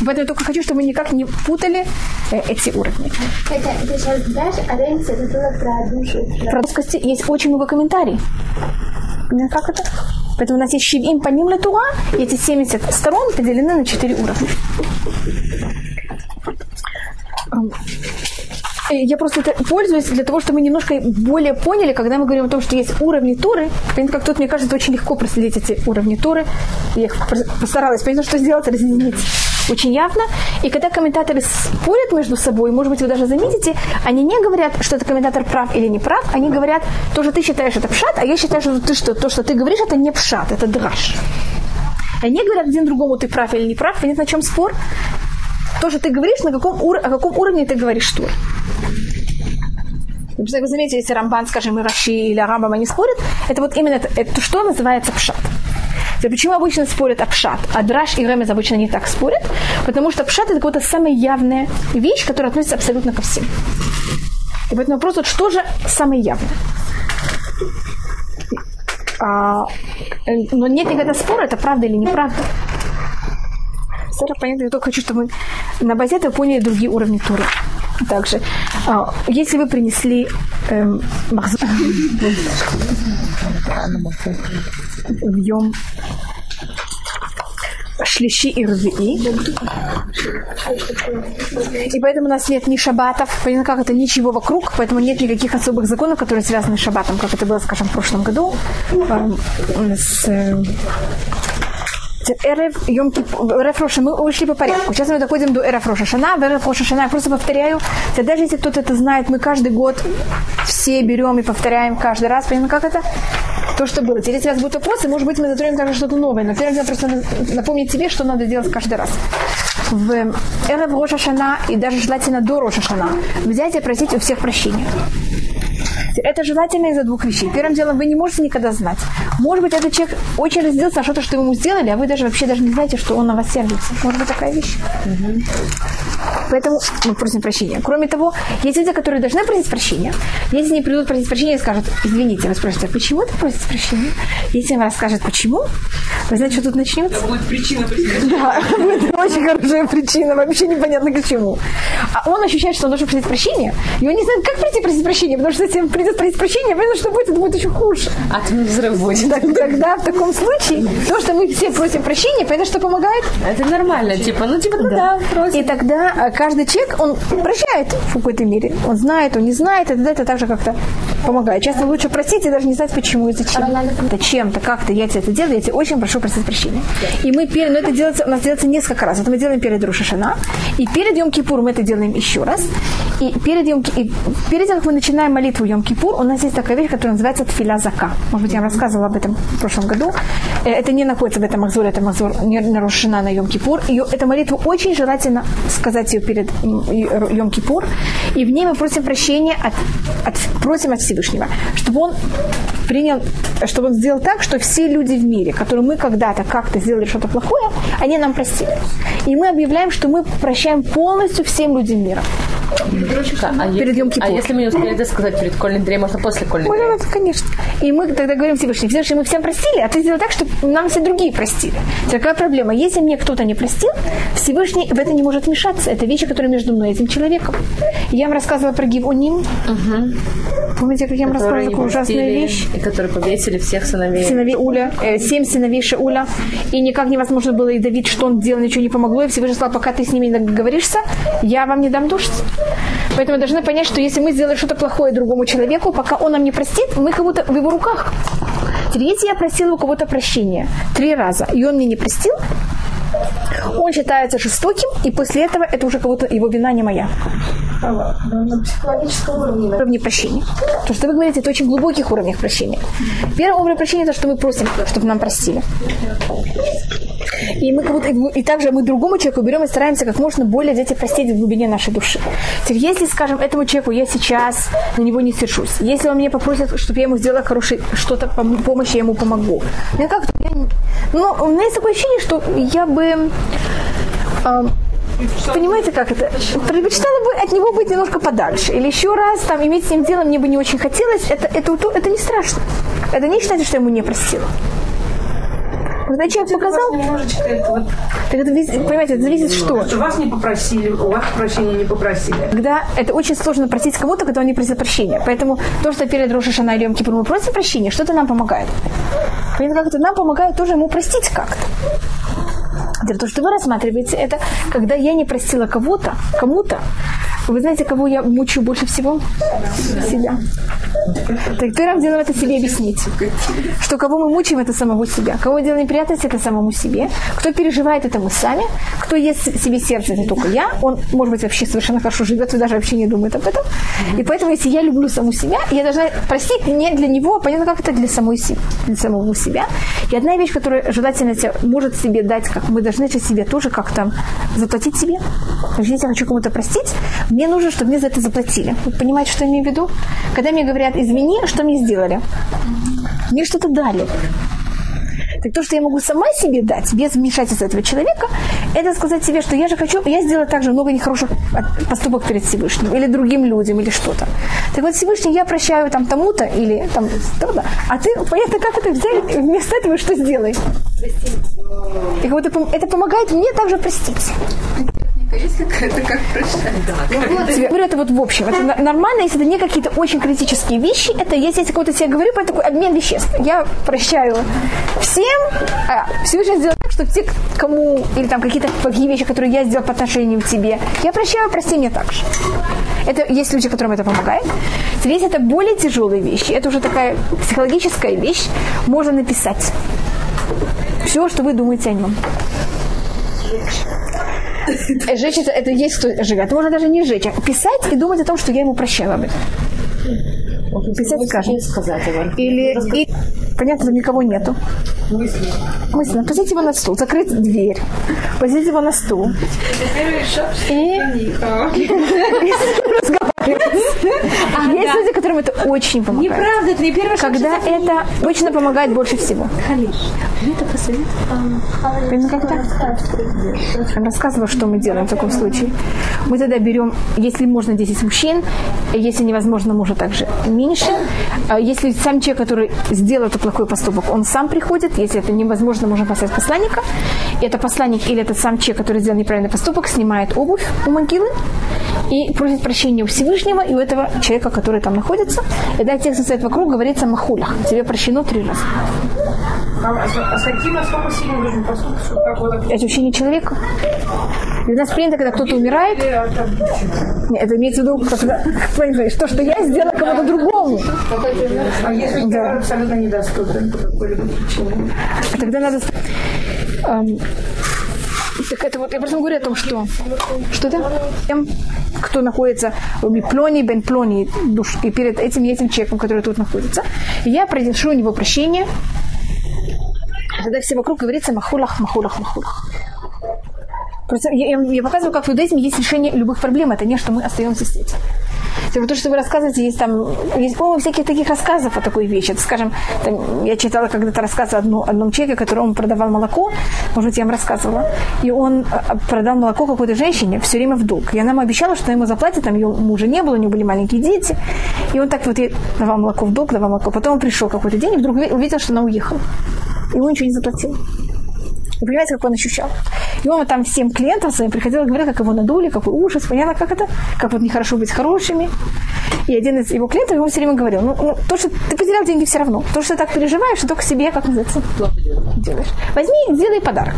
Поэтому я только хочу, чтобы мы никак не путали э, эти уровни. Это, это сейчас дашь, а раньше это было про душу. Про плоскости есть очень много комментариев. Как это? Поэтому у нас есть Шивим по ним Туа, и эти 70 сторон поделены на 4 уровня. Э, я просто это пользуюсь для того, чтобы мы немножко более поняли, когда мы говорим о том, что есть уровни Туры. Как тут, мне кажется, очень легко проследить эти уровни Туры. Я их постаралась, понятно, что сделать, разъединить очень явно. И когда комментаторы спорят между собой, может быть, вы даже заметите, они не говорят, что это комментатор прав или не прав, они говорят, то, что ты считаешь, это пшат, а я считаю, что, ты, что то, что ты говоришь, это не пшат, это драж. Они говорят один другому, ты прав или не прав, понятно, на чем спор. То, что ты говоришь, на каком, ур... о каком уровне ты говоришь что. Вы заметите, если Рамбан, скажем, и Раши или Рамбам они спорят, это вот именно это, это что называется пшат. То почему обычно спорят о пшат, а драш и ремез обычно не так спорят? Потому что пшат это какая-то самая явная вещь, которая относится абсолютно ко всем. И поэтому вопрос, вот что же самое явное? А, но нет никогда спора, это правда или неправда. Сара, понятно, я только хочу, чтобы мы на базе этого поняли другие уровни Туры. Также, а, если вы принесли эм, в Йом шлищи и рвии. И поэтому у нас нет ни шабатов, понятно, как это ничего вокруг, поэтому нет никаких особых законов, которые связаны с шабатом, как это было, скажем, в прошлом году. Эм, с, э, Эрев, Йом Эрев Роша, мы ушли по порядку. Сейчас мы доходим до Эрев Роша Шана, в Эрев Роша Шана, я просто повторяю, даже если кто-то это знает, мы каждый год все берем и повторяем каждый раз, понятно, как это? То, что было. Теперь, у вас будут вопросы, может быть, мы затронем также что-то новое. Но первое, я просто напомнить тебе, что надо делать каждый раз. В Эрев Роша Шана и даже желательно до Роша Шана взять и просить у всех прощения. Это желательно из-за двух вещей. Первым делом, вы не можете никогда знать. Может быть, этот человек очень разделился на что-то, что ему сделали, а вы даже вообще даже не знаете, что он на вас сердится. Может быть, такая вещь. Угу. Поэтому мы просим прощения. Кроме того, есть люди, которые должны просить прощения. Если они придут просить прощения и скажут, извините, вы спросите, а почему ты просишь прощения? Если он расскажет, почему, вы знаете, что тут начнется? Это будет причина *laughs* Да, будет очень хорошая причина, вообще непонятно к чему. А он ощущает, что он должен просить прощения, и он не знает, как прийти просить прощения, потому что если он придет просить прощения, понятно, что будет, это будет еще хуже. Атомный взрыв будет. Так, тогда в таком случае, то, что мы все просим прощения, понятно, что помогает? Это нормально, типа, ну типа, ну да, да просим. И тогда а, каждый человек, он прощает в какой-то мере. Он знает, он не знает, тогда это также как-то помогает. Часто лучше просить и даже не знать, почему и зачем. Зачем-то, как-то я тебе это делаю, я тебе очень прошу просить прощения. И мы перед, но это делается, у нас делается несколько раз. Это мы делаем перед Рушашана, и перед Йом Кипур мы это делаем еще раз. И перед, Йом, и перед тем, как мы начинаем молитву Йом Кипур, у нас есть такая вещь, которая называется Тфиля Зака. Может быть, я вам рассказывала об этом в прошлом году. Э, это не находится в этом Махзуре, это Махзур не на Рушана на Йом Кипур. Ее, эту молитву очень желательно сказать ее перед Йом Кипур. И в ней мы просим прощения от, от, просим от Всевышнего, чтобы он принял, чтобы он сделал так, что все люди в мире, которые мы когда-то как-то сделали что-то плохое, они нам простили. И мы объявляем, что мы прощаем полностью всем людям мира. А, перед Йом а если мы не успели это сказать перед Кольным Дрей, можно после Кольным Дрей? Можно, конечно. И мы тогда говорим Всевышний, Всевышний, мы всем простили, а ты сделал так, чтобы нам все другие простили. Какая проблема? Если мне кто-то не простил, Всевышний в это не может вмешаться. Это вещи, которые между мной и этим человеком. Я вам рассказывала про Гивоним. Угу. Помните, как я вам рассказывала такую ужасную вещь? И которые повесили всех сыновей. Сыновей Уля. Э, семь сыновей Шауля. И никак невозможно было и давить, что он делал, ничего не помогло. И Всевышний сказал, пока ты с ними договоришься, я вам не дам дождь. Поэтому должны понять, что если мы сделали что-то плохое другому человеку, пока он нам не простит, мы как будто в его руках. Теперь, если я просила у кого-то прощения три раза, и он мне не простил, он считается жестоким, и после этого это уже кого-то его вина не моя. На психологическом уровне. Уровне прощения. То, что вы говорите, это очень глубоких уровнях прощения. Первый уровень прощения – это что мы просим, чтобы нам простили. И мы как будто, и также мы другому человеку берем и стараемся как можно более взять и простить в глубине нашей души. Теперь, если, скажем, этому человеку я сейчас на него не сержусь, если он меня попросит, чтобы я ему сделала хорошее что-то, помощь, я ему помогу. Ну, как я, ну, у меня есть такое ощущение, что я бы... Понимаете, как это? Предпочитала бы от него быть немножко подальше. Или еще раз там иметь с ним дело мне бы не очень хотелось. Это, это, это, не страшно. Это не считается, что я ему не простила. Когда человек показал... Так это, понимаете, это зависит что? Что вас не попросили, у вас прощения не попросили. Когда это очень сложно просить кому-то, когда он не просит прощения. Поэтому то, что перед Рошашана или Кипр мы просим прощения, что-то нам помогает. Понимаете, как это нам помогает тоже ему простить как-то. То, что вы рассматриваете, это когда я не простила кого-то, кому-то, Вы знаете, кого я мучаю больше всего? Себя. Так первым делом это себе объяснить. Что кого мы мучаем, это самого себя. Кого мы делаем неприятности, это самому себе. Кто переживает, это мы сами. Кто ест себе сердце, это только я. Он, может быть, вообще совершенно хорошо живет и даже вообще не думает об этом. И поэтому, если я люблю саму себя, я должна простить не для него, а понятно, как это для самой для самого себя. И одна вещь, которая желательно может себе дать, как мы должны себе тоже как-то заплатить себе. Если я хочу кому-то простить, мне нужно, чтобы мне за это заплатили. Вы понимаете, что я имею в виду? Когда мне говорят, извини, что мне сделали? Мне что-то дали. Так то, что я могу сама себе дать, без вмешательства этого человека, это сказать себе, что я же хочу, я сделала также много нехороших поступок перед Всевышним, или другим людям, или что-то. Так вот, Всевышний я прощаю там тому-то, или там то-то, а ты, понятно, как это взять, вместо этого что сделай? И вот это, это помогает мне также простить есть какая-то *laughs* как прощать. Да, ну, вот, я говорю это вот в общем. Это нормально, если это не какие-то очень критические вещи. Это если я кого-то тебе говорю, это такой обмен веществ. Я прощаю всем, а Всевышний сделал так, что те, кому, или там какие-то плохие вещи, которые я сделал по отношению к тебе, я прощаю, прости мне так же. Это есть люди, которым это помогает. Если это более тяжелые вещи, это уже такая психологическая вещь, можно написать все, что вы думаете о нем. *laughs* Жечь это, это есть кто сжигает. Можно даже не жечь, а писать и думать о том, что я ему прощала об этом. Писать скажем. Или, и, понятно, никого нету. Мысленно. Мысленно. Посадите его на стул, закрыть дверь. Посадите его на стул. И... *laughs* А, Есть люди, которым это очень помогает. Неправда, это не шаг. Когда это точно помогает больше всего. Это так? Рассказывала, что мы делаем в таком случае. Мы тогда берем, если можно, 10 мужчин, если невозможно, может также меньше. А если сам человек, который сделал этот плохой поступок, он сам приходит, если это невозможно, можно послать посланника. Это посланник или этот сам человек, который сделал неправильный поступок, снимает обувь у могилы и просит прощения у Всевышнего и у этого человека, который там находится. И да, текст стоит вокруг, говорится махулях. Тебе прощено три раза. А, а, а с каким насколько сильно нужен поступок? Это вообще не человек. И у нас принято, когда кто-то умирает, нет, это имеется в виду, когда, *laughs* то, что я сделала кому-то другому. А если да. абсолютно недоступен по какой-либо причине? Тогда надо... Так это вот, я просто говорю о том, что... Что это? Тем, кто находится в Плони, Бен Плони, и перед этим этим человеком, который тут находится. Я прошу у него прощение. Тогда все вокруг говорится махулах, махулах, махулах. Просто я, я, я показываю, как в иудаизме есть решение любых проблем. Это не, что мы остаемся здесь. Типа то, что вы рассказываете, есть там, есть, по-моему, всяких таких рассказов о такой вещи. Это, скажем, там, я читала когда-то рассказ о одном, одном человеке, которому продавал молоко, может быть, я вам рассказывала, и он а, продал молоко какой-то женщине все время в долг. И она ему обещала, что ему заплатит, там ее мужа не было, у него были маленькие дети, и он так вот ей давал молоко в долг, давал молоко. Потом он пришел какой-то день и вдруг увидел, что она уехала. И ему ничего не заплатил. Вы понимаете, как он ощущал? И он там всем клиентам своим приходил и говорил, как его надули, какой ужас, понятно, как это, как вот нехорошо быть хорошими. И один из его клиентов ему все время говорил, ну, ну то, что ты потерял деньги все равно, то, что ты так переживаешь, что только себе, как называется, делаешь. Возьми и сделай подарок.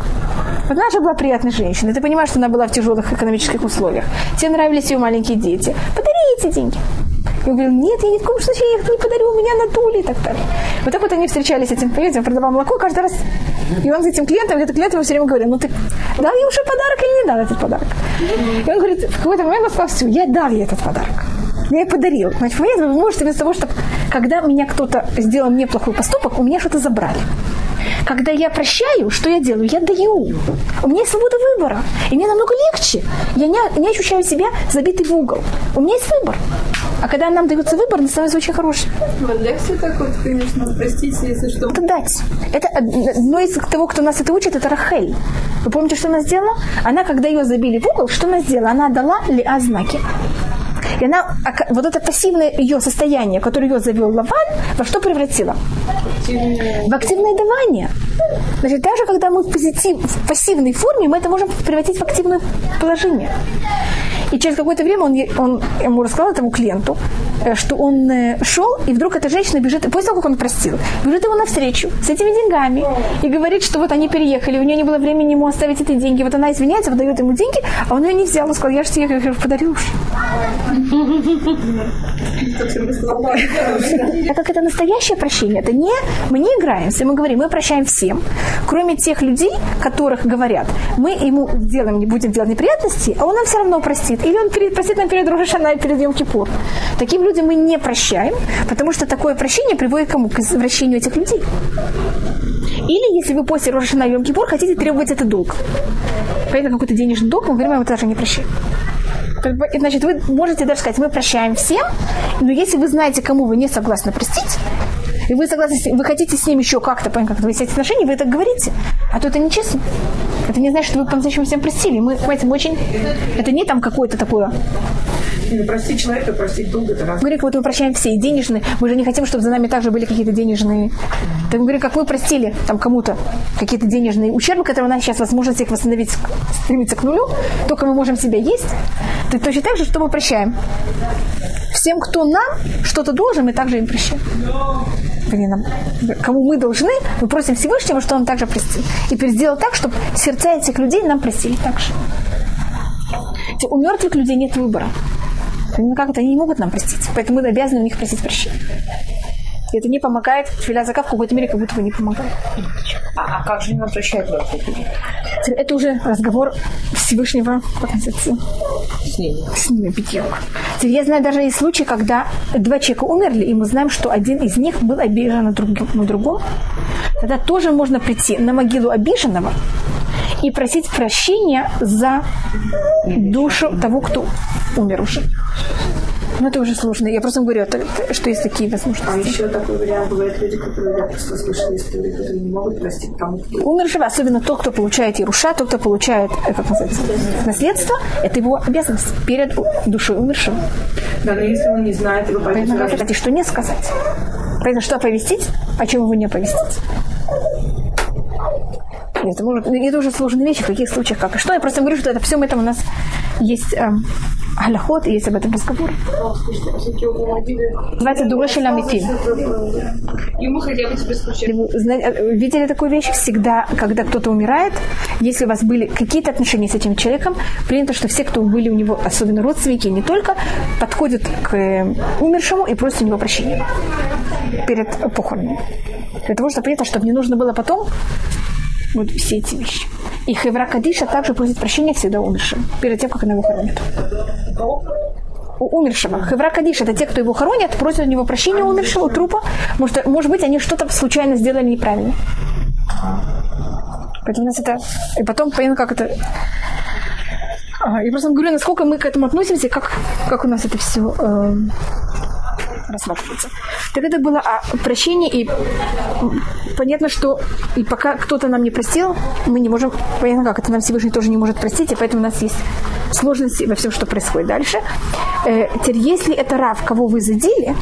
Вот наша была приятная женщина, ты понимаешь, что она была в тяжелых экономических условиях. Тебе нравились ее маленькие дети. Подари эти деньги. Он говорил, нет, я ни в коем случае их не подарю, у меня надули и так далее. Вот так вот они встречались с этим клиентом, продавал молоко каждый раз. И он с этим клиентом, этот клиент ему все время говорил, ну ты дал ей уже подарок или не дал этот подарок? И он говорит, в какой-то момент он сказал, все, я дал ей этот подарок. Ей подарил. Значит, понимаете, вы можете вместо того, чтобы, когда меня кто-то сделал мне плохой поступок, у меня что-то забрали. Когда я прощаю, что я делаю? Я даю. У меня есть свобода выбора. И мне намного легче. Я не, не ощущаю себя забитый в угол. У меня есть выбор. А когда нам дается выбор, он становится очень хорошим. Вот лекция так вот, конечно, простите, если что. Это дать. Это одно из того, кто нас это учит, это Рахель. Вы помните, что она сделала? Она, когда ее забили в угол, что она сделала? Она дала лиа знаки. И она, вот это пассивное ее состояние, которое ее завел Лаван, во что превратила? В активное давание. Значит, даже когда мы в, позитив, в пассивной форме, мы это можем превратить в активное положение. И через какое-то время он, он ему рассказал этому клиенту, э, что он э, шел, и вдруг эта женщина бежит, после того, как он простил, бежит ему навстречу с этими деньгами и говорит, что вот они переехали, у нее не было времени ему оставить эти деньги. Вот она извиняется, выдает ему деньги, а он ее не взял, он сказал, я же тебе их подарил уже. Так как это настоящее прощение, это не мы не играемся, мы говорим, мы прощаем всем, кроме тех людей, которых говорят, мы ему делаем, не будем делать неприятности, а он нам все равно простит. Или он простит нам перед Рожашана и перед Йом-Кипур. Таким людям мы не прощаем, потому что такое прощение приводит к кому? К извращению этих людей. Или если вы после Рожашана и Йом-Кипур хотите требовать этот долг. Поэтому какой-то денежный долг, мы говорим, мы даже не прощаем. Значит, вы можете даже сказать, мы прощаем всем, но если вы знаете, кому вы не согласны простить, и вы согласны, вы хотите с ним еще как-то, как-то выяснять отношения, вы это говорите. А то это нечестно. Это не значит, что вы по-настоящему всем простили. Мы, понимаете, мы очень... Это не там какое-то такое не простить человека, простить долг это раз. Говорит, вот мы прощаем все, и денежные. Мы же не хотим, чтобы за нами также были какие-то денежные. Так мы говорим, как мы простили там кому-то какие-то денежные ущербы, которые у нас сейчас возможность их восстановить стремится к нулю, только мы можем себя есть. Так точно так же, что мы прощаем. Всем, кто нам что-то должен, мы также им прощаем. Нам, кому мы должны, мы просим Всевышнего, что он также простил. И сделал так, чтобы сердца этих людей нам простили так же. У мертвых людей нет выбора. Ну как это? Они не могут нам простить. Поэтому мы обязаны у них просить прощения. И это не помогает. Филя в какой-то мере как будто бы не помогает. А, а как же нам прощают Это уже разговор Всевышнего. С ними. С ними, битьем. Я знаю даже есть случаи, когда два человека умерли, и мы знаем, что один из них был обижен на, друг, на другом. Тогда тоже можно прийти на могилу обиженного и просить прощения за душу того, кто умер уже. Ну, это уже сложно. Я просто говорю, что есть такие возможности. А еще такой вариант бывает люди, которые, я просто слышала истории, которые не могут простить тому, кто... Умершего, особенно тот, кто получает Ируша, тот, кто получает, э, как называется, наследство, это его обязанность перед душой умершего. Да, но если он не знает, его Поэтому как это, что не сказать? Поэтому что оповестить, а чем его не оповестить? Нет, это, может, это уже сложные вещи, в каких случаях как. И что я просто говорю, что это всем этом у нас есть эм, И есть об этом разговор. Называется хотя бы тебе Видели такую вещь? Всегда, когда кто-то умирает, если у вас были какие-то отношения с этим человеком, принято, что все, кто были у него, особенно родственники, не только, подходят к э, умершему и просят у него прощения перед похоронами. Для того, чтобы принято, чтобы не нужно было потом вот все эти вещи. И Хевра Кадиша также просит прощения всегда умершим, перед тем, как она его хоронит. У умершего. Хевра Кадиша это те, кто его хоронят, просят у него прощения у умершего, у трупа. Может, может быть, они что-то случайно сделали неправильно. Поэтому у нас это... И потом, понятно, как это... Ага, я просто говорю, насколько мы к этому относимся, как, как у нас это все э, рассматривается. Так это было а, прощение, и понятно, что и пока кто-то нам не простил, мы не можем, понятно, как это нам Всевышний тоже не может простить, и поэтому у нас есть сложности во всем, что происходит дальше. Э, теперь, если это Рав, кого вы задели,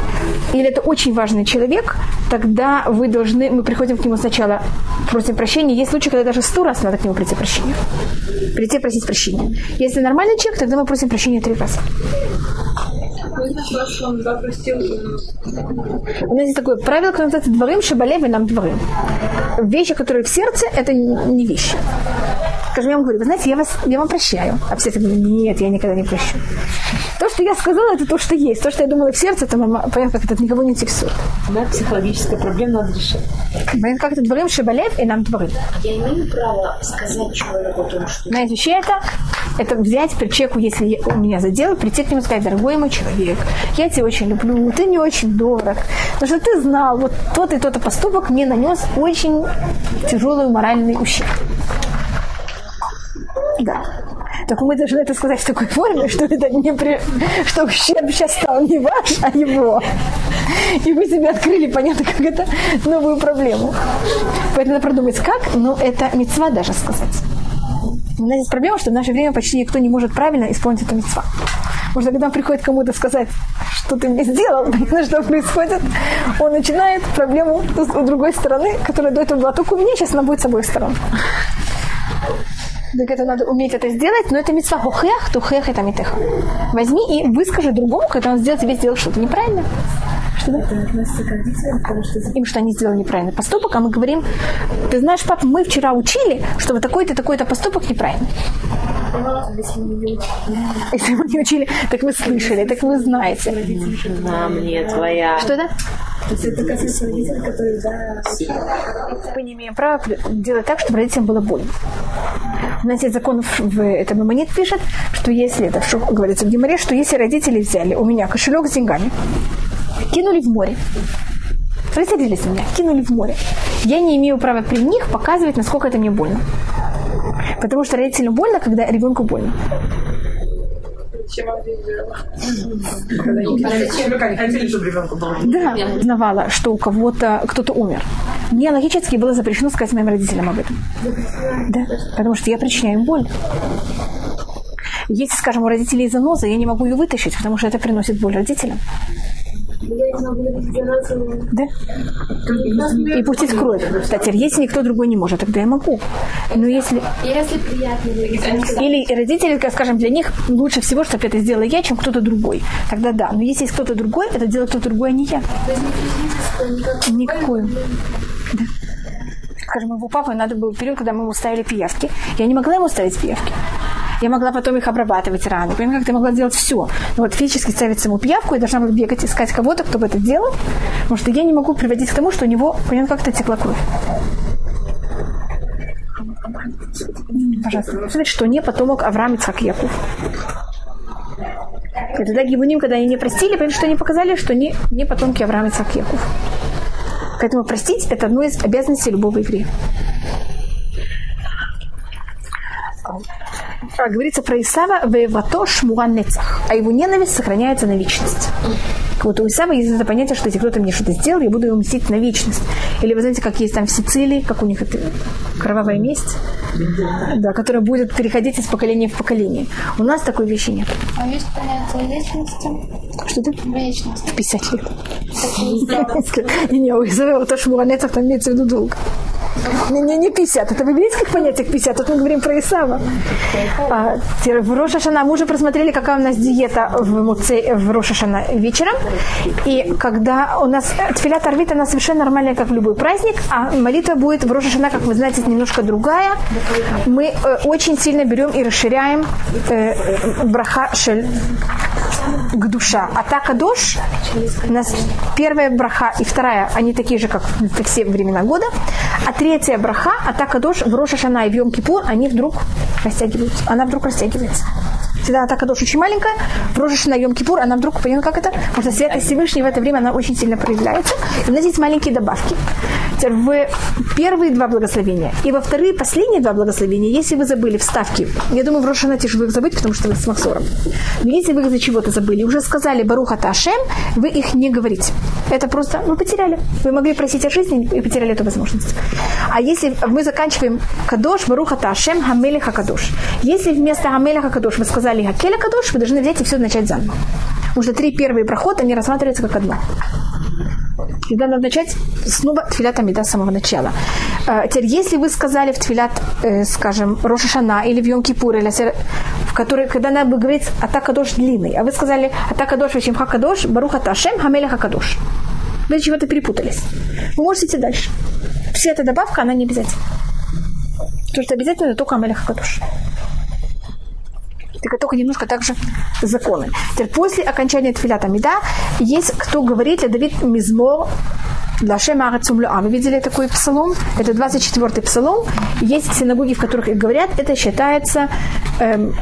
или это очень важный человек, тогда вы должны, мы приходим к нему сначала, просим прощения. Есть случаи, когда даже сто раз надо к нему прийти прощения. Прийти просить прощения. Если нормальный человек, тогда мы просим прощения три раза. У нас есть такое правило, которое называется дворым, шабалев и нам дворым. Вещи, которые в сердце, это не вещи. Скажем, я вам говорю, вы знаете, я, вас, я вам прощаю. А все говорят, нет, я никогда не прощу. То, что я сказала, это то, что есть. То, что я думала в сердце, это понятно, как это никого не интересует. Да, психологическая проблема надо решить. Понятно, как это дворим, шабалев и нам дворым. Я имею право сказать человеку о том, что... Знаете, вообще это, это взять при человеку, если у меня задел, прийти к нему и сказать, дорогой мой человек, я тебя очень люблю, ты не очень дорог, потому что ты знал, вот тот и тот поступок мне нанес очень тяжелый моральный ущерб. Да. Только мы должны это сказать в такой форме, *laughs* что это не при... что ущерб сейчас стал не ваш, а его. И вы себе открыли, понятно, как это новую проблему. Поэтому надо продумать, как, но это мецва даже сказать. У нас есть проблема, что в наше время почти никто не может правильно исполнить эту мецва. Может, когда приходит кому-то сказать, что ты мне сделал, *laughs* понятно, что происходит, он начинает проблему с другой стороны, которая до этого была только у меня, сейчас она будет с обоих сторон. Так это надо уметь это сделать, но это митцва хухех, тухех это митеха. Возьми и выскажи другому, когда он сделал тебе сделал что-то неправильно. Что да? Им что они сделали неправильный поступок, а мы говорим, ты знаешь, папа, мы вчера учили, что вот такой-то, такой-то поступок неправильный. Если мы не учили, так вы слышали, так вы знаете. На мне твоя. Что да? То есть это касается родителей, которые, да... Мы не имеем права делать так, чтобы родителям было больно. У нас есть закон в этом Мамонит пишет, что если, это что говорится в Гимаре, что если родители взяли у меня кошелек с деньгами, кинули в море, рассердились на меня, кинули в море, я не имею права при них показывать, насколько это мне больно. Потому что родителям больно, когда ребенку больно. Да, узнавала, что у кого-то кто-то умер. Мне логически было запрещено сказать моим родителям об этом. Да, потому что я причиняю им боль. Если, скажем, у родителей заноза, я не могу ее вытащить, потому что это приносит боль родителям. Да? И пустить кровь. Кстати, если никто другой не может, тогда я могу. Но если... Если приятно. Или родители, скажем, для них лучше всего, чтобы это сделала я, чем кто-то другой. Тогда да. Но если есть кто-то другой, это делает кто-то другой, а не я. Никакую. Да. Скажем, его папа надо был период, когда мы ему ставили пиявки. Я не могла ему ставить пиявки. Я могла потом их обрабатывать раны. Понимаете, как ты могла делать все. Но вот физически ставить саму пиявку, я должна была бегать, искать кого-то, кто бы это делал. Потому что я не могу приводить к тому, что у него, понимаете, как-то текла кровь. Пожалуйста. Смотрите, что не потомок Авраам Ицхак Яков. И тогда Гибуним, когда они не простили, потому что они показали, что не, не потомки Авраама Ицхак. Поэтому простить – это одно из обязанностей любого еврея. А, говорится про Исава «Вевато нецах», а его ненависть сохраняется на вечность. Вот у Исава есть это понятие, что если кто-то мне что-то сделал, я буду его мстить на вечность. Или вы знаете, как есть там в Сицилии, как у них это кровавая месть, да, которая будет переходить из поколения в поколение. У нас такой вещи нет. А есть понятие вечности? Что ты? Вечность. В 50 лет. Не, не, у Исава то шмуанецах там имеется в виду долго. Не, не, не 50. Это как понятие к 50? Тут мы говорим про Исава. А, в Рошашана мы уже просмотрели, какая у нас диета в, Муце, в Рошашана вечером. И когда у нас тфиля торвит, она совершенно нормальная, как в любой праздник, а молитва будет в Рошашана, как вы знаете, немножко другая. Мы э, очень сильно берем и расширяем э, браха шель к душа. А кадош, у нас первая браха и вторая, они такие же, как все времена года. А третья браха, а та кадош в Роша Шана и в Йом Кипур, они вдруг растягиваются. Она вдруг растягивается. Всегда атака душ очень маленькая, в Рожеш на Йом Кипур, она вдруг, поняла, как это? Потому что святость Всевышнего в это время, она очень сильно проявляется. И у нас есть маленькие добавки. В первые два благословения и во вторые последние два благословения, если вы забыли вставки, я думаю, в Рошана тяжело их забыть, потому что вы с Максором. Но если вы их за чего-то забыли, уже сказали Баруха Ташем, вы их не говорите. Это просто, ну, потеряли. Вы могли просить о жизни и потеряли эту возможность. А если мы заканчиваем Кадош, Баруха Ташем, Хамелиха Кадош. Если вместо Хамелиха Кадош вы сказали Хакеля Кадош, вы должны взять и все начать заново. Потому что три первые прохода, они рассматриваются как одно. Всегда надо начать снова тфилят Амида с самого начала. А, теперь, если вы сказали в тфилят, э, скажем, Рошашана или в Йом Кипур, или в которой, когда надо говорить Атака Дош длинный, а вы сказали Атака Дош, Вачим Хакадош, Баруха Ташем, Хамеля Хакадош. Вы чего-то перепутались. Вы можете идти дальше. Вся эта добавка, она не обязательна. Потому что обязательно только Амеля Хакадош только, немножко также законы. Теперь после окончания Тфилята Мида есть кто говорит, Давид Мизмор Лашем А вы видели такой псалом? Это 24-й псалом. Есть синагоги, в которых их говорят. Это считается эм,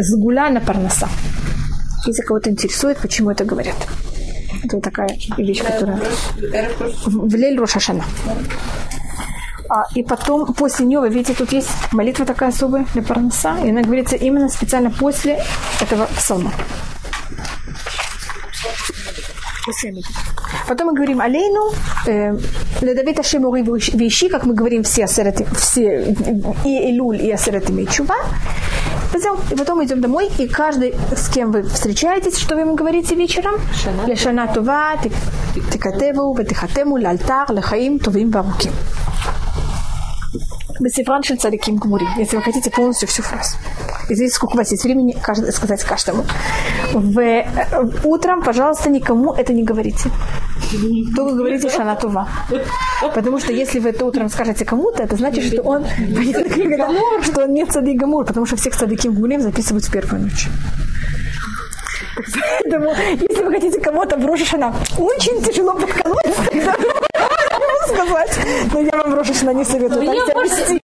сгуля на парноса. Если кого-то интересует, почему это говорят. Это вот такая вещь, которая... В Лель Рошашана. А, и потом, после нее, вы видите, тут есть молитва такая особая для парноса, и она говорится именно специально после этого псалма. Потом мы говорим алейну, э, ледавит ашемури вещи, как мы говорим все асереты, все и Элюль, и асереты Мейчува. И потом идем домой, и каждый, с кем вы встречаетесь, что вы ему говорите вечером? Лешана това, тикатеву, ветихатему, лальтар, лехаим, тувим, баруким. Бесифраншин цариким гмури. Если вы хотите полностью всю фразу. И здесь сколько у вас есть времени каждый, сказать каждому. В, э, утром, пожалуйста, никому это не говорите. Только говорите шанатува. Потому что если вы это утром скажете кому-то, это значит, что он что он не цадик гамур, потому что всех цадиким гмурим записывают в первую ночь. Поэтому, если вы хотите кого-то в Рошашана очень тяжело подколоть, сказать. Но я вам Рошашана не советую.